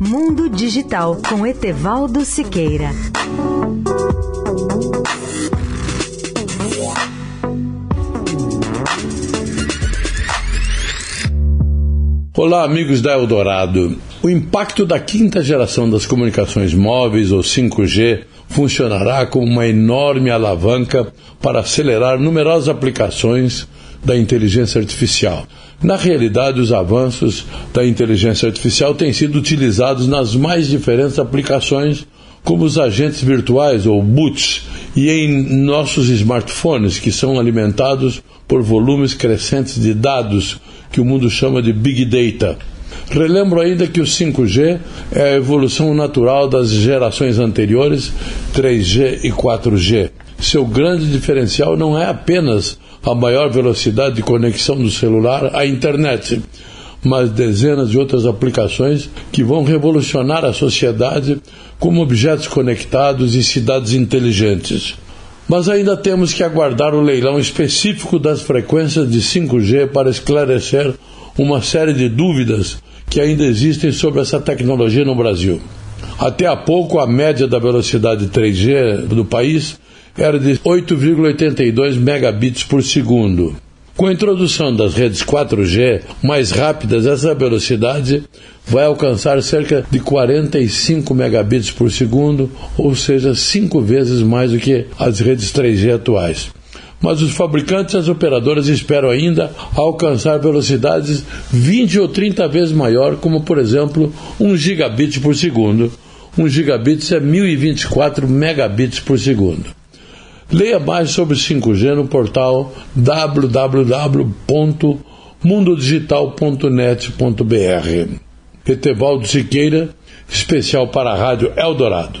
Mundo Digital com Etevaldo Siqueira. Olá, amigos da Eldorado. O impacto da quinta geração das comunicações móveis, ou 5G, funcionará como uma enorme alavanca para acelerar numerosas aplicações da inteligência artificial. Na realidade, os avanços da inteligência artificial têm sido utilizados nas mais diferentes aplicações, como os agentes virtuais ou boots, e em nossos smartphones, que são alimentados por volumes crescentes de dados que o mundo chama de Big Data. Relembro ainda que o 5G é a evolução natural das gerações anteriores, 3G e 4G. Seu grande diferencial não é apenas a maior velocidade de conexão do celular à internet, mas dezenas de outras aplicações que vão revolucionar a sociedade como objetos conectados e cidades inteligentes. Mas ainda temos que aguardar o leilão específico das frequências de 5G para esclarecer uma série de dúvidas que ainda existem sobre essa tecnologia no Brasil. Até há pouco, a média da velocidade 3G do país era de 8,82 megabits por segundo. Com a introdução das redes 4G mais rápidas, essa velocidade vai alcançar cerca de 45 megabits por segundo, ou seja, cinco vezes mais do que as redes 3G atuais. Mas os fabricantes e as operadoras esperam ainda alcançar velocidades 20 ou 30 vezes maior, como por exemplo 1 gigabit por segundo. 1 gigabit é 1024 megabits por segundo. Leia mais sobre 5G no portal www.mundodigital.net.br. Etevaldo Siqueira, especial para a Rádio Eldorado.